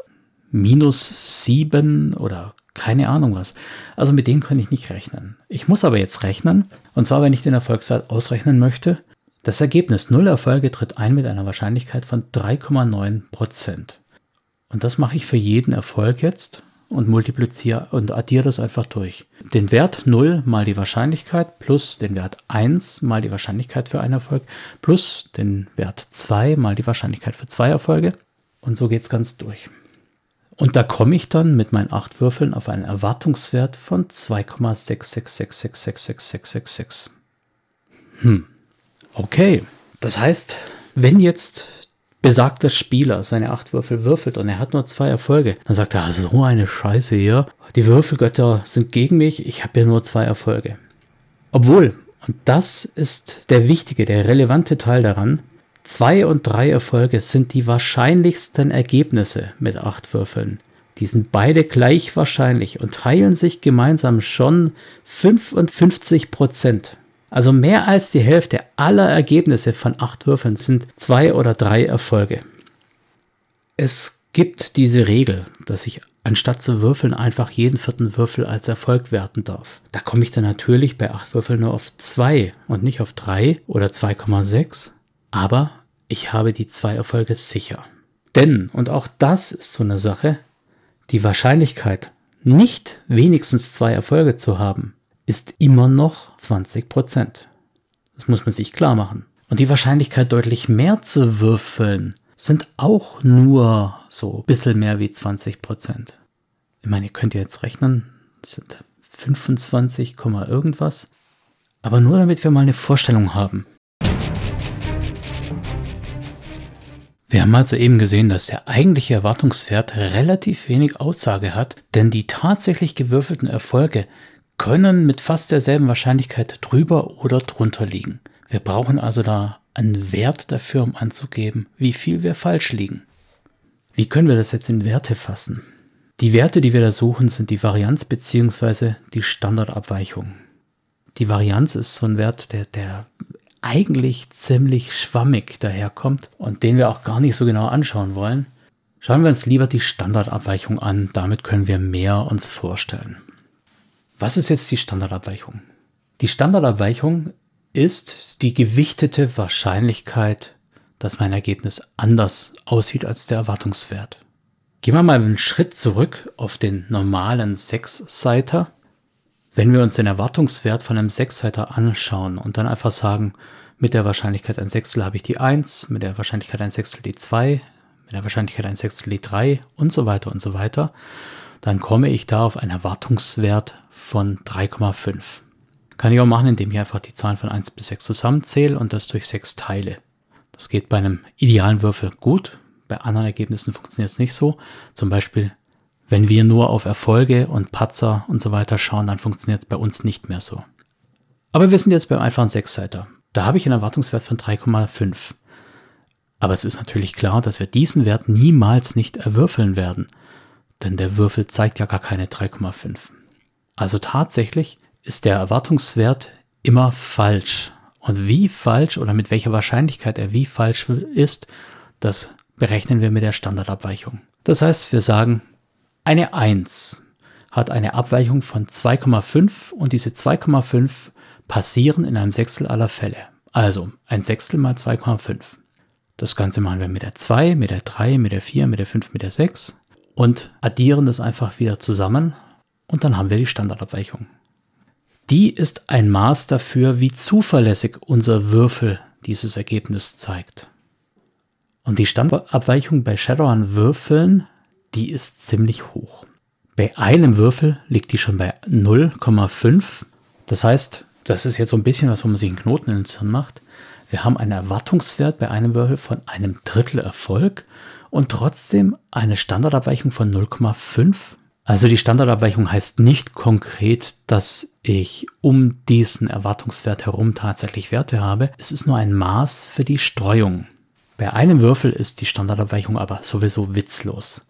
minus sieben oder keine Ahnung was. Also mit dem kann ich nicht rechnen. Ich muss aber jetzt rechnen, und zwar, wenn ich den Erfolgswert ausrechnen möchte. Das Ergebnis 0 Erfolge tritt ein mit einer Wahrscheinlichkeit von 3,9% Und das mache ich für jeden Erfolg jetzt und multipliziere und addiere das einfach durch. Den Wert 0 mal die Wahrscheinlichkeit plus den Wert 1 mal die Wahrscheinlichkeit für einen Erfolg plus den Wert 2 mal die Wahrscheinlichkeit für zwei Erfolge. Und so geht es ganz durch. Und da komme ich dann mit meinen acht Würfeln auf einen Erwartungswert von 2,666666666. Hm. Okay. Das heißt, wenn jetzt besagter Spieler seine acht Würfel würfelt und er hat nur zwei Erfolge, dann sagt er, ah, so eine Scheiße hier, die Würfelgötter sind gegen mich, ich habe ja nur zwei Erfolge. Obwohl, und das ist der wichtige, der relevante Teil daran, zwei und drei Erfolge sind die wahrscheinlichsten Ergebnisse mit acht Würfeln. Die sind beide gleich wahrscheinlich und teilen sich gemeinsam schon 55 Prozent. Also mehr als die Hälfte aller Ergebnisse von acht Würfeln sind zwei oder drei Erfolge. Es gibt diese Regel, dass ich anstatt zu würfeln einfach jeden vierten Würfel als Erfolg werten darf. Da komme ich dann natürlich bei acht Würfeln nur auf zwei und nicht auf drei oder 2,6. Aber ich habe die zwei Erfolge sicher. Denn, und auch das ist so eine Sache, die Wahrscheinlichkeit, nicht wenigstens zwei Erfolge zu haben, ist immer noch 20 Prozent. Das muss man sich klar machen. Und die Wahrscheinlichkeit, deutlich mehr zu würfeln, sind auch nur so ein bisschen mehr wie 20 Prozent. Ich meine, ihr könnt ja jetzt rechnen, das sind 25, irgendwas. Aber nur damit wir mal eine Vorstellung haben. Wir haben also eben gesehen, dass der eigentliche Erwartungswert relativ wenig Aussage hat, denn die tatsächlich gewürfelten Erfolge können mit fast derselben Wahrscheinlichkeit drüber oder drunter liegen. Wir brauchen also da einen Wert dafür, um anzugeben, wie viel wir falsch liegen. Wie können wir das jetzt in Werte fassen? Die Werte, die wir da suchen, sind die Varianz bzw. die Standardabweichung. Die Varianz ist so ein Wert, der, der eigentlich ziemlich schwammig daherkommt und den wir auch gar nicht so genau anschauen wollen. Schauen wir uns lieber die Standardabweichung an, damit können wir mehr uns vorstellen. Was ist jetzt die Standardabweichung? Die Standardabweichung ist die gewichtete Wahrscheinlichkeit, dass mein Ergebnis anders aussieht als der Erwartungswert. Gehen wir mal einen Schritt zurück auf den normalen Sechsseiter. Wenn wir uns den Erwartungswert von einem Sechsseiter anschauen und dann einfach sagen, mit der Wahrscheinlichkeit ein Sechstel habe ich die 1, mit der Wahrscheinlichkeit ein Sechstel die 2, mit der Wahrscheinlichkeit ein Sechstel die 3 und so weiter und so weiter, dann komme ich da auf einen Erwartungswert von 3,5. Kann ich auch machen, indem ich einfach die Zahlen von 1 bis 6 zusammenzähle und das durch 6 teile. Das geht bei einem idealen Würfel gut, bei anderen Ergebnissen funktioniert es nicht so. Zum Beispiel, wenn wir nur auf Erfolge und Patzer und so weiter schauen, dann funktioniert es bei uns nicht mehr so. Aber wir sind jetzt beim einfachen Sechsseiter. Da habe ich einen Erwartungswert von 3,5. Aber es ist natürlich klar, dass wir diesen Wert niemals nicht erwürfeln werden. Denn der Würfel zeigt ja gar keine 3,5. Also tatsächlich ist der Erwartungswert immer falsch. Und wie falsch oder mit welcher Wahrscheinlichkeit er wie falsch ist, das berechnen wir mit der Standardabweichung. Das heißt, wir sagen, eine 1 hat eine Abweichung von 2,5 und diese 2,5 passieren in einem Sechstel aller Fälle. Also ein Sechstel mal 2,5. Das Ganze machen wir mit der 2, mit der 3, mit der 4, mit der 5, mit der 6 und addieren das einfach wieder zusammen und dann haben wir die Standardabweichung. Die ist ein Maß dafür, wie zuverlässig unser Würfel dieses Ergebnis zeigt. Und die Standardabweichung bei Shadowrun-Würfeln, die ist ziemlich hoch. Bei einem Würfel liegt die schon bei 0,5. Das heißt, das ist jetzt so ein bisschen was, wo man sich einen Knoten in den Hirn macht. Wir haben einen Erwartungswert bei einem Würfel von einem Drittel Erfolg und trotzdem eine Standardabweichung von 0,5. Also die Standardabweichung heißt nicht konkret, dass ich um diesen Erwartungswert herum tatsächlich Werte habe. Es ist nur ein Maß für die Streuung. Bei einem Würfel ist die Standardabweichung aber sowieso witzlos.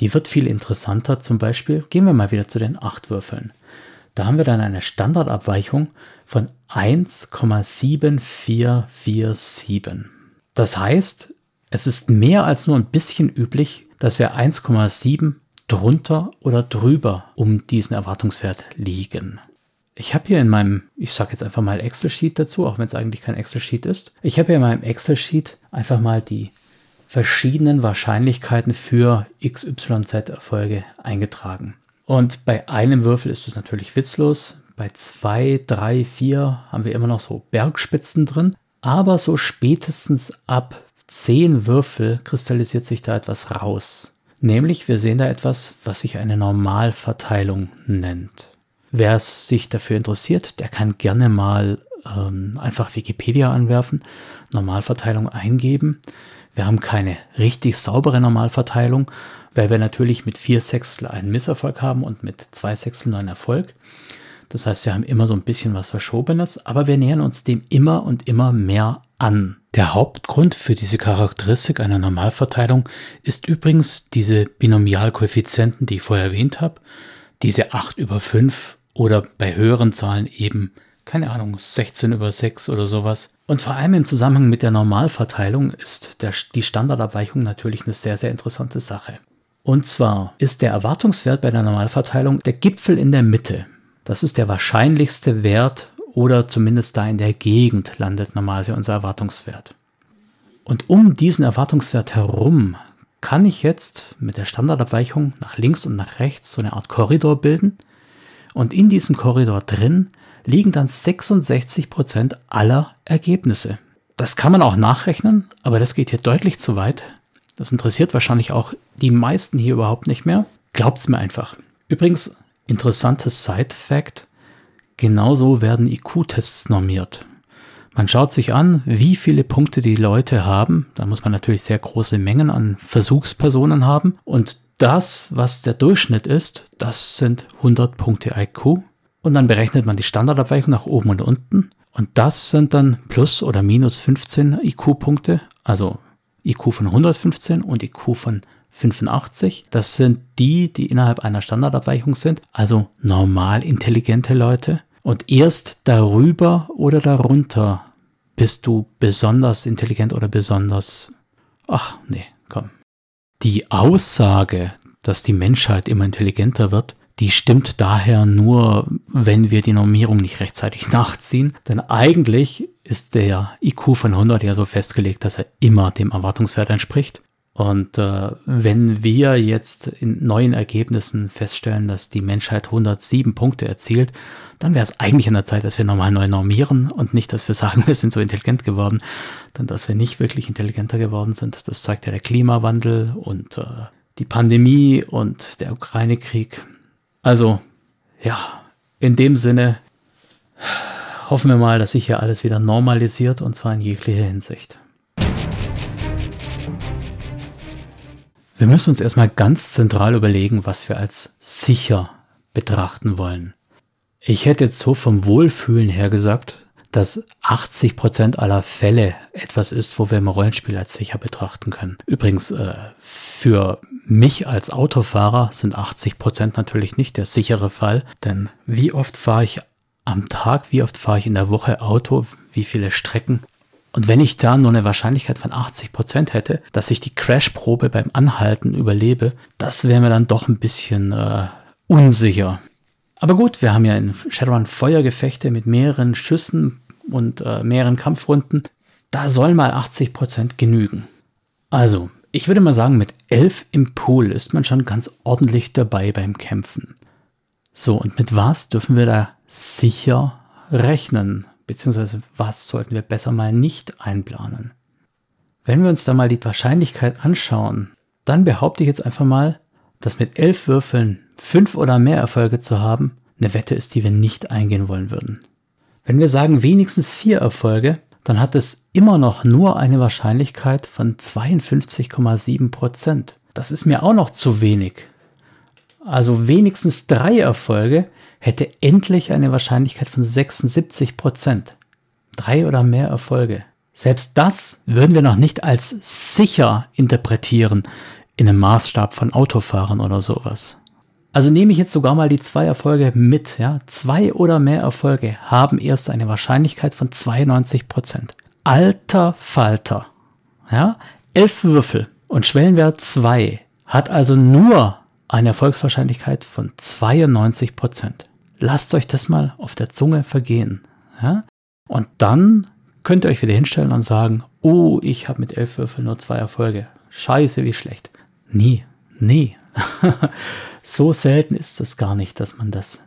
Die wird viel interessanter, zum Beispiel, gehen wir mal wieder zu den 8 Würfeln. Da haben wir dann eine Standardabweichung von 1,7447. Das heißt, es ist mehr als nur ein bisschen üblich, dass wir 1,7 drunter oder drüber um diesen Erwartungswert liegen. Ich habe hier in meinem, ich sage jetzt einfach mal Excel-Sheet dazu, auch wenn es eigentlich kein Excel-Sheet ist. Ich habe hier in meinem Excel-Sheet einfach mal die verschiedenen Wahrscheinlichkeiten für XYZ-Erfolge eingetragen. Und bei einem Würfel ist es natürlich witzlos. Bei zwei, drei, vier haben wir immer noch so Bergspitzen drin. Aber so spätestens ab zehn Würfel kristallisiert sich da etwas raus. Nämlich wir sehen da etwas, was sich eine Normalverteilung nennt. Wer sich dafür interessiert, der kann gerne mal ähm, einfach Wikipedia anwerfen, Normalverteilung eingeben. Wir haben keine richtig saubere Normalverteilung, weil wir natürlich mit vier Sechstel einen Misserfolg haben und mit zwei Sechsteln einen Erfolg. Das heißt, wir haben immer so ein bisschen was Verschobenes, aber wir nähern uns dem immer und immer mehr an. Der Hauptgrund für diese Charakteristik einer Normalverteilung ist übrigens diese Binomialkoeffizienten, die ich vorher erwähnt habe, diese 8 über 5 oder bei höheren Zahlen eben, keine Ahnung, 16 über 6 oder sowas. Und vor allem im Zusammenhang mit der Normalverteilung ist der, die Standardabweichung natürlich eine sehr, sehr interessante Sache. Und zwar ist der Erwartungswert bei der Normalverteilung der Gipfel in der Mitte. Das ist der wahrscheinlichste Wert oder zumindest da in der Gegend landet normalerweise unser Erwartungswert. Und um diesen Erwartungswert herum kann ich jetzt mit der Standardabweichung nach links und nach rechts so eine Art Korridor bilden, und in diesem Korridor drin liegen dann 66 Prozent aller Ergebnisse. Das kann man auch nachrechnen, aber das geht hier deutlich zu weit. Das interessiert wahrscheinlich auch die meisten hier überhaupt nicht mehr. Glaubt's mir einfach. Übrigens, interessantes Side-Fact. Genauso werden IQ-Tests normiert. Man schaut sich an, wie viele Punkte die Leute haben. Da muss man natürlich sehr große Mengen an Versuchspersonen haben. Und das, was der Durchschnitt ist, das sind 100 Punkte IQ. Und dann berechnet man die Standardabweichung nach oben und unten und das sind dann plus oder minus 15 IQ-Punkte, also IQ von 115 und IQ von 85. Das sind die, die innerhalb einer Standardabweichung sind, also normal intelligente Leute. Und erst darüber oder darunter bist du besonders intelligent oder besonders... Ach, nee, komm. Die Aussage, dass die Menschheit immer intelligenter wird, die stimmt daher nur, wenn wir die Normierung nicht rechtzeitig nachziehen. Denn eigentlich ist der IQ von 100 ja so festgelegt, dass er immer dem Erwartungswert entspricht. Und äh, wenn wir jetzt in neuen Ergebnissen feststellen, dass die Menschheit 107 Punkte erzielt, dann wäre es eigentlich an der Zeit, dass wir nochmal neu normieren und nicht, dass wir sagen, wir sind so intelligent geworden. Denn dass wir nicht wirklich intelligenter geworden sind, das zeigt ja der Klimawandel und äh, die Pandemie und der Ukraine-Krieg. Also, ja, in dem Sinne hoffen wir mal, dass sich hier alles wieder normalisiert und zwar in jeglicher Hinsicht. Wir müssen uns erstmal ganz zentral überlegen, was wir als sicher betrachten wollen. Ich hätte jetzt so vom Wohlfühlen her gesagt, dass 80 Prozent aller Fälle etwas ist, wo wir im Rollenspiel als sicher betrachten können. Übrigens, äh, für mich als Autofahrer sind 80 Prozent natürlich nicht der sichere Fall, denn wie oft fahre ich am Tag, wie oft fahre ich in der Woche Auto, wie viele Strecken und wenn ich da nur eine Wahrscheinlichkeit von 80 Prozent hätte, dass ich die Crashprobe beim Anhalten überlebe, das wäre mir dann doch ein bisschen äh, unsicher. Aber gut, wir haben ja in Shadowrun Feuergefechte mit mehreren Schüssen und äh, mehreren Kampfrunden. Da soll mal 80 Prozent genügen. Also, ich würde mal sagen, mit 11 im Pool ist man schon ganz ordentlich dabei beim Kämpfen. So, und mit was dürfen wir da sicher rechnen? Beziehungsweise was sollten wir besser mal nicht einplanen. Wenn wir uns da mal die Wahrscheinlichkeit anschauen, dann behaupte ich jetzt einfach mal, dass mit elf Würfeln fünf oder mehr Erfolge zu haben, eine Wette ist, die wir nicht eingehen wollen würden. Wenn wir sagen wenigstens vier Erfolge, dann hat es immer noch nur eine Wahrscheinlichkeit von 52,7 Prozent. Das ist mir auch noch zu wenig. Also wenigstens drei Erfolge hätte endlich eine Wahrscheinlichkeit von 76 Prozent. Drei oder mehr Erfolge. Selbst das würden wir noch nicht als sicher interpretieren in einem Maßstab von Autofahrern oder sowas. Also nehme ich jetzt sogar mal die zwei Erfolge mit. Ja? Zwei oder mehr Erfolge haben erst eine Wahrscheinlichkeit von 92 Prozent. Alter Falter. Ja? Elf Würfel und Schwellenwert 2 hat also nur eine Erfolgswahrscheinlichkeit von 92 Prozent. Lasst euch das mal auf der Zunge vergehen. Ja? Und dann könnt ihr euch wieder hinstellen und sagen, oh, ich habe mit elf Würfeln nur zwei Erfolge. Scheiße, wie schlecht. Nie, nie. so selten ist es gar nicht, dass man das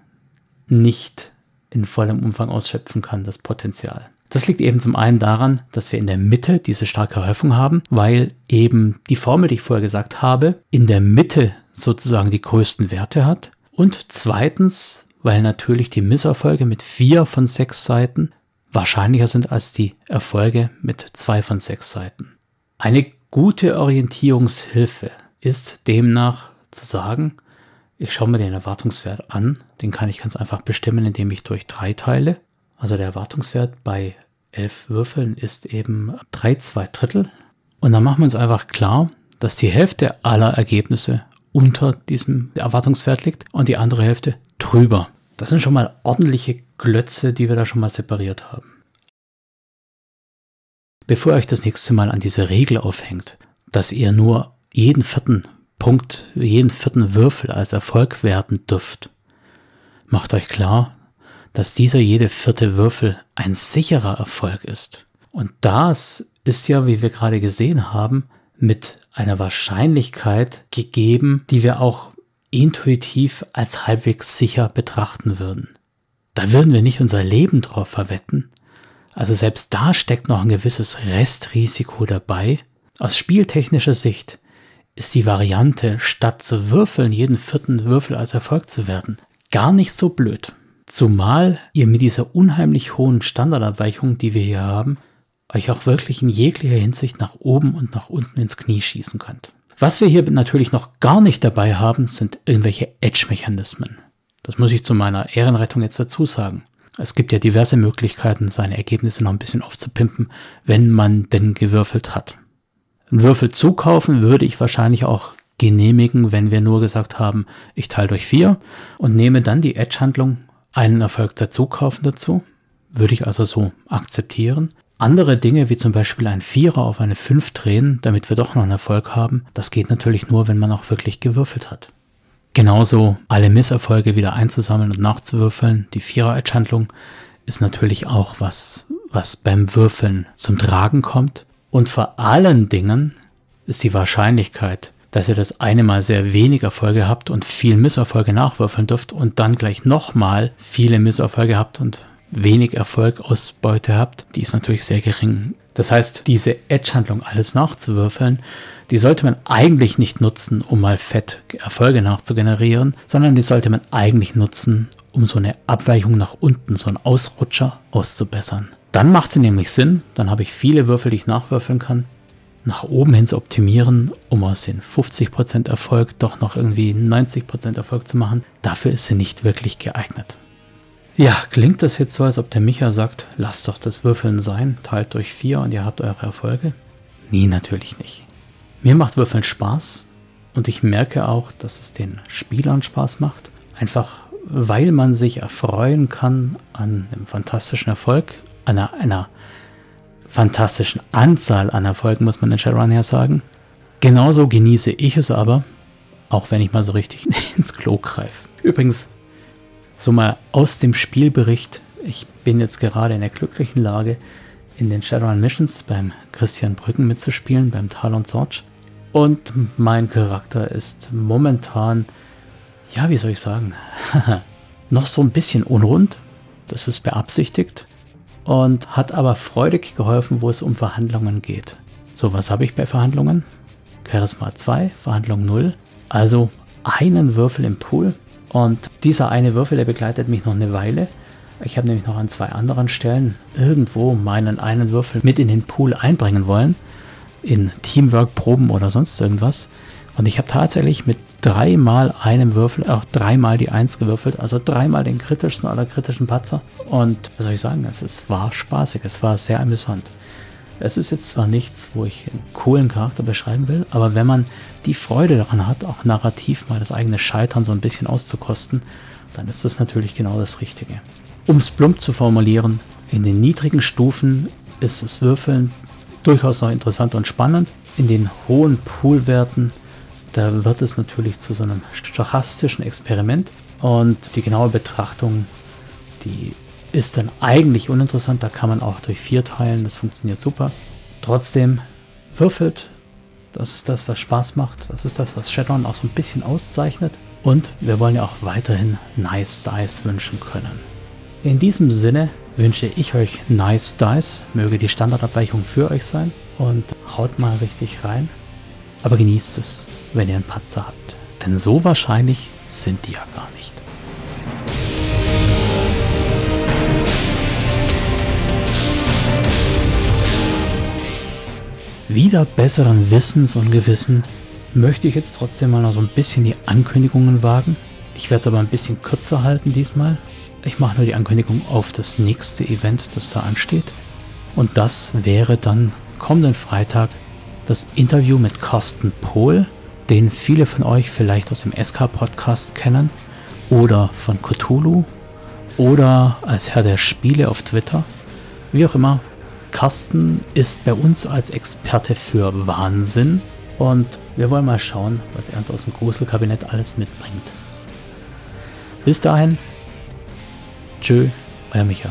nicht in vollem Umfang ausschöpfen kann, das Potenzial. Das liegt eben zum einen daran, dass wir in der Mitte diese starke Häufung haben, weil eben die Formel, die ich vorher gesagt habe, in der Mitte sozusagen die größten Werte hat. Und zweitens, weil natürlich die Misserfolge mit vier von sechs Seiten wahrscheinlicher sind als die Erfolge mit zwei von sechs Seiten. Eine gute Orientierungshilfe ist demnach zu sagen, ich schaue mir den Erwartungswert an, den kann ich ganz einfach bestimmen, indem ich durch drei teile. Also der Erwartungswert bei elf Würfeln ist eben drei zwei Drittel. Und dann machen wir uns einfach klar, dass die Hälfte aller Ergebnisse unter diesem Erwartungswert liegt und die andere Hälfte drüber. Das sind schon mal ordentliche Glötze, die wir da schon mal separiert haben. Bevor ihr euch das nächste Mal an diese Regel aufhängt, dass ihr nur jeden vierten Punkt, jeden vierten Würfel als Erfolg werten dürft, macht euch klar, dass dieser jede vierte Würfel ein sicherer Erfolg ist. Und das ist ja, wie wir gerade gesehen haben, mit einer Wahrscheinlichkeit gegeben, die wir auch intuitiv als halbwegs sicher betrachten würden. Da würden wir nicht unser Leben drauf verwetten. Also selbst da steckt noch ein gewisses Restrisiko dabei. Aus spieltechnischer Sicht ist die Variante, statt zu würfeln, jeden vierten Würfel als Erfolg zu werden, gar nicht so blöd. Zumal ihr mit dieser unheimlich hohen Standardabweichung, die wir hier haben, euch auch wirklich in jeglicher Hinsicht nach oben und nach unten ins Knie schießen könnt. Was wir hier natürlich noch gar nicht dabei haben, sind irgendwelche Edge-Mechanismen. Das muss ich zu meiner Ehrenrettung jetzt dazu sagen. Es gibt ja diverse Möglichkeiten, seine Ergebnisse noch ein bisschen aufzupimpen, wenn man denn gewürfelt hat. Einen Würfel zukaufen würde ich wahrscheinlich auch genehmigen, wenn wir nur gesagt haben, ich teile durch vier und nehme dann die Edge-Handlung einen Erfolg dazu kaufen dazu. Würde ich also so akzeptieren. Andere Dinge, wie zum Beispiel ein Vierer auf eine Fünf drehen, damit wir doch noch einen Erfolg haben, das geht natürlich nur, wenn man auch wirklich gewürfelt hat. Genauso alle Misserfolge wieder einzusammeln und nachzuwürfeln. Die Vierer-Edge-Handlung ist natürlich auch was, was beim Würfeln zum Tragen kommt. Und vor allen Dingen ist die Wahrscheinlichkeit, dass ihr das eine Mal sehr wenig Erfolge habt und viel Misserfolge nachwürfeln dürft und dann gleich nochmal viele Misserfolge habt und wenig Erfolg Ausbeute habt, die ist natürlich sehr gering. Das heißt, diese Edge-Handlung alles nachzuwürfeln, die sollte man eigentlich nicht nutzen, um mal fett Erfolge nachzugenerieren, sondern die sollte man eigentlich nutzen, um so eine Abweichung nach unten, so einen Ausrutscher auszubessern. Dann macht sie nämlich Sinn, dann habe ich viele Würfel, die ich nachwürfeln kann, nach oben hin zu optimieren, um aus den 50% Erfolg doch noch irgendwie 90% Erfolg zu machen, dafür ist sie nicht wirklich geeignet. Ja, klingt das jetzt so, als ob der Micha sagt, lasst doch das Würfeln sein, teilt durch vier und ihr habt eure Erfolge? Nee, natürlich nicht. Mir macht Würfeln Spaß und ich merke auch, dass es den Spielern Spaß macht. Einfach weil man sich erfreuen kann an einem fantastischen Erfolg, einer, einer fantastischen Anzahl an Erfolgen, muss man in Shadowrun ja sagen. Genauso genieße ich es aber, auch wenn ich mal so richtig ins Klo greife. Übrigens, so mal aus dem Spielbericht. Ich bin jetzt gerade in der glücklichen Lage, in den Shadowrun Missions beim Christian Brücken mitzuspielen, beim Talon Sorge. Und mein Charakter ist momentan, ja, wie soll ich sagen, noch so ein bisschen unrund. Das ist beabsichtigt und hat aber freudig geholfen, wo es um Verhandlungen geht. So, was habe ich bei Verhandlungen? Charisma 2, Verhandlung 0. Also einen Würfel im Pool. Und dieser eine Würfel, der begleitet mich noch eine Weile. Ich habe nämlich noch an zwei anderen Stellen irgendwo meinen einen Würfel mit in den Pool einbringen wollen. In Teamwork-Proben oder sonst irgendwas. Und ich habe tatsächlich mit dreimal einem Würfel, auch dreimal die Eins gewürfelt, also dreimal den kritischsten aller kritischen Patzer. Und was soll ich sagen, es, es war spaßig, es war sehr amüsant. Es ist jetzt zwar nichts, wo ich einen coolen Charakter beschreiben will, aber wenn man die Freude daran hat, auch narrativ mal das eigene Scheitern so ein bisschen auszukosten, dann ist das natürlich genau das Richtige. Um es plump zu formulieren, in den niedrigen Stufen ist das Würfeln durchaus noch interessant und spannend. In den hohen Poolwerten da wird es natürlich zu so einem stochastischen Experiment und die genaue Betrachtung, die ist dann eigentlich uninteressant. Da kann man auch durch vier teilen, das funktioniert super. Trotzdem würfelt, das ist das, was Spaß macht. Das ist das, was Shadowrun auch so ein bisschen auszeichnet. Und wir wollen ja auch weiterhin Nice Dice wünschen können. In diesem Sinne wünsche ich euch Nice Dice. Möge die Standardabweichung für euch sein. Und haut mal richtig rein. Aber genießt es, wenn ihr einen Patzer habt. Denn so wahrscheinlich sind die ja gar nicht. Wieder besseren Wissens und Gewissen möchte ich jetzt trotzdem mal noch so ein bisschen die Ankündigungen wagen. Ich werde es aber ein bisschen kürzer halten diesmal. Ich mache nur die Ankündigung auf das nächste Event, das da ansteht. Und das wäre dann kommenden Freitag das Interview mit Carsten Pohl, den viele von euch vielleicht aus dem SK-Podcast kennen oder von Cthulhu oder als Herr der Spiele auf Twitter. Wie auch immer, Carsten ist bei uns als Experte für Wahnsinn und wir wollen mal schauen, was er uns aus dem Gruselkabinett alles mitbringt. Bis dahin, tschö, euer Micha.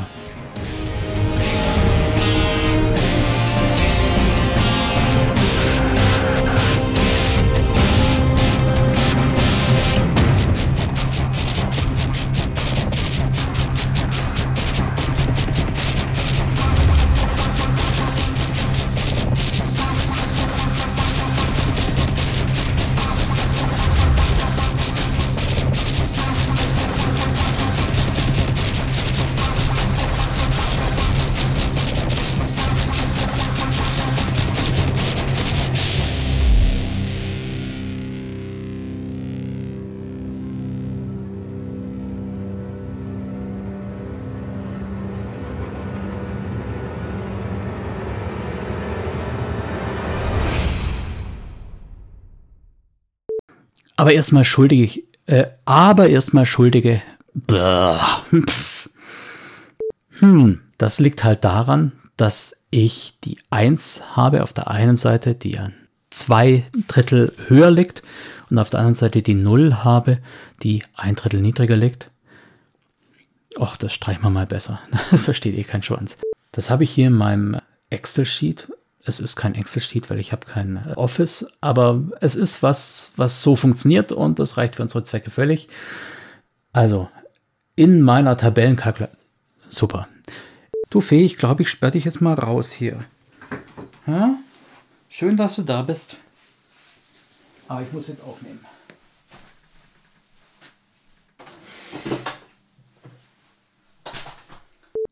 Aber erstmal schuldige, äh, aber erstmal schuldige. Hm, das liegt halt daran, dass ich die 1 habe auf der einen Seite, die an zwei Drittel höher liegt und auf der anderen Seite die 0 habe, die ein Drittel niedriger liegt. Och, das streichen wir mal besser. Das versteht eh kein Schwanz. Das habe ich hier in meinem Excel-Sheet. Es ist kein Excel-Sheet, weil ich habe kein Office, aber es ist was, was so funktioniert und das reicht für unsere Zwecke völlig. Also, in meiner Tabellenkalkulation. Super. Du Fee, ich glaube, ich sperre dich jetzt mal raus hier. Ja? Schön, dass du da bist. Aber ich muss jetzt aufnehmen.